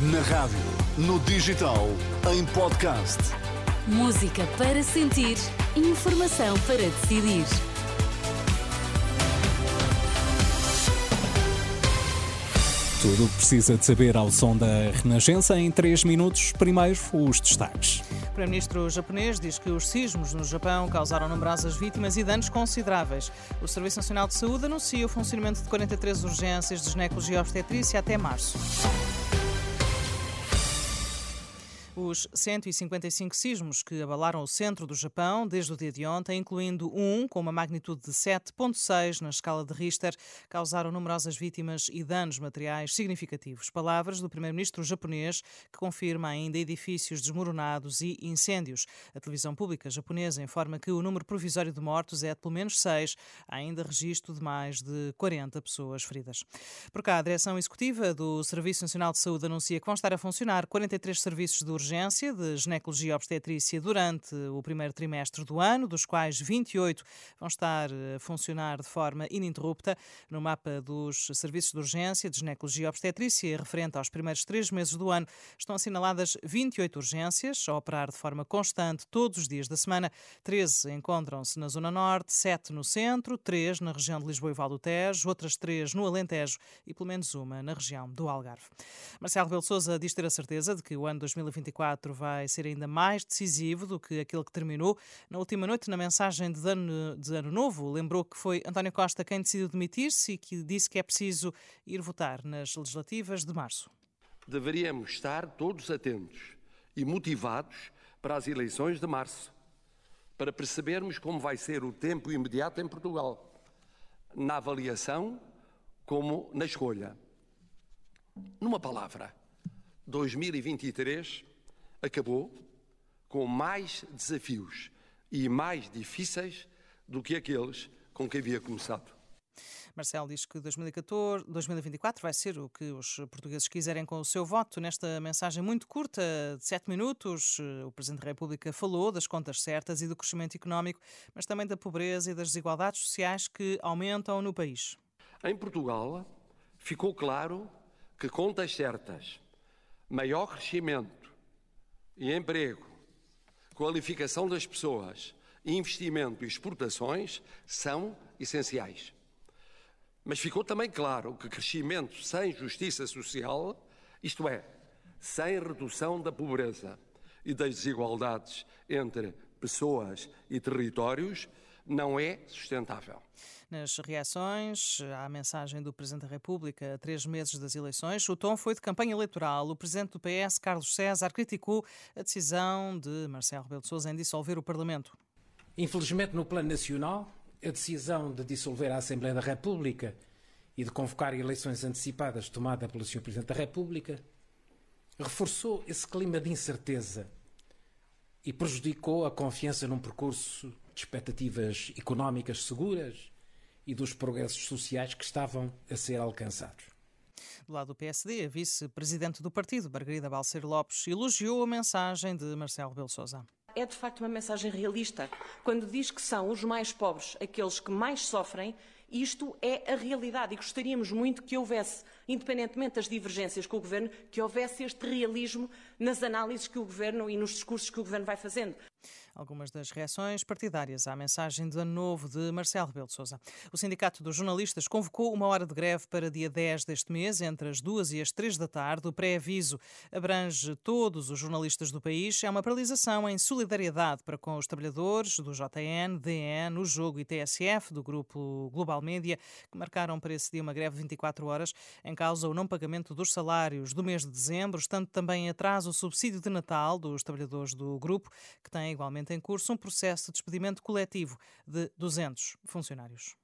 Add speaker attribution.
Speaker 1: Na rádio, no digital, em podcast.
Speaker 2: Música para sentir, informação para decidir.
Speaker 3: Tudo o que precisa de saber ao som da Renascença em 3 minutos. Primeiro, os destaques.
Speaker 4: O primeiro-ministro japonês diz que os sismos no Japão causaram numerosas vítimas e danos consideráveis. O Serviço Nacional de Saúde anuncia o funcionamento de 43 urgências de ginecologia e obstetrícia até março. Os 155 sismos que abalaram o centro do Japão desde o dia de ontem, incluindo um com uma magnitude de 7,6 na escala de Richter, causaram numerosas vítimas e danos materiais significativos. Palavras do primeiro-ministro japonês, que confirma ainda edifícios desmoronados e incêndios. A televisão pública japonesa informa que o número provisório de mortos é de pelo menos 6, há ainda registro de mais de 40 pessoas feridas. Por cá, a direção executiva do Serviço Nacional de Saúde anuncia que vão estar a funcionar 43 serviços de urgência urgência de ginecologia e obstetrícia durante o primeiro trimestre do ano, dos quais 28 vão estar a funcionar de forma ininterrupta. No mapa dos serviços de urgência de ginecologia e obstetrícia, referente aos primeiros três meses do ano, estão assinaladas 28 urgências a operar de forma constante todos os dias da semana. 13 encontram-se na Zona Norte, 7 no centro, 3 na região de Lisboa e Val do Tejo, outras 3 no Alentejo e pelo menos uma na região do Algarve. Marcelo Rebelo Sousa diz ter a certeza de que o ano 2024 2024 vai ser ainda mais decisivo do que aquele que terminou. Na última noite, na mensagem de ano, de ano novo, lembrou que foi António Costa quem decidiu demitir-se e que disse que é preciso ir votar nas legislativas de março.
Speaker 5: Deveríamos estar todos atentos e motivados para as eleições de março, para percebermos como vai ser o tempo imediato em Portugal, na avaliação como na escolha. Numa palavra, 2023 acabou com mais desafios e mais difíceis do que aqueles com que havia começado.
Speaker 4: Marcelo diz que 2014, 2024 vai ser o que os portugueses quiserem com o seu voto. Nesta mensagem muito curta, de sete minutos, o Presidente da República falou das contas certas e do crescimento económico, mas também da pobreza e das desigualdades sociais que aumentam no país.
Speaker 5: Em Portugal, ficou claro que contas certas, maior crescimento, e emprego, qualificação das pessoas, investimento e exportações são essenciais. Mas ficou também claro que crescimento sem justiça social, isto é, sem redução da pobreza e das desigualdades entre pessoas e territórios, não é sustentável.
Speaker 4: Nas reações à mensagem do Presidente da República a três meses das eleições, o tom foi de campanha eleitoral. O Presidente do PS, Carlos César, criticou a decisão de Marcelo Rebelo de Sousa em dissolver o Parlamento.
Speaker 6: Infelizmente, no plano nacional, a decisão de dissolver a Assembleia da República e de convocar eleições antecipadas tomada pelo Sr. Presidente da República reforçou esse clima de incerteza e prejudicou a confiança num percurso de expectativas económicas seguras e dos progressos sociais que estavam a ser alcançados.
Speaker 4: Do lado do PSD, a vice-presidente do partido, Margarida Balcer Lopes, elogiou a mensagem de Marcelo Rebelo Sousa.
Speaker 7: É de facto uma mensagem realista quando diz que são os mais pobres aqueles que mais sofrem isto é a realidade e gostaríamos muito que houvesse, independentemente das divergências com o Governo, que houvesse este realismo nas análises que o Governo e nos discursos que o Governo vai fazendo.
Speaker 4: Algumas das reações partidárias à mensagem de ano novo de Marcelo Rebelo de Sousa. O Sindicato dos Jornalistas convocou uma hora de greve para dia 10 deste mês, entre as duas e as três da tarde. O pré-aviso abrange todos os jornalistas do país. É uma paralisação em solidariedade para com os trabalhadores do JN, DN, o Jogo e TSF, do Grupo Global Média, que marcaram para esse dia uma greve de 24 horas. Em causa o não pagamento dos salários do mês de dezembro, estando também em atraso o subsídio de Natal dos trabalhadores do grupo, que tem igualmente em curso um processo de despedimento coletivo de 200 funcionários.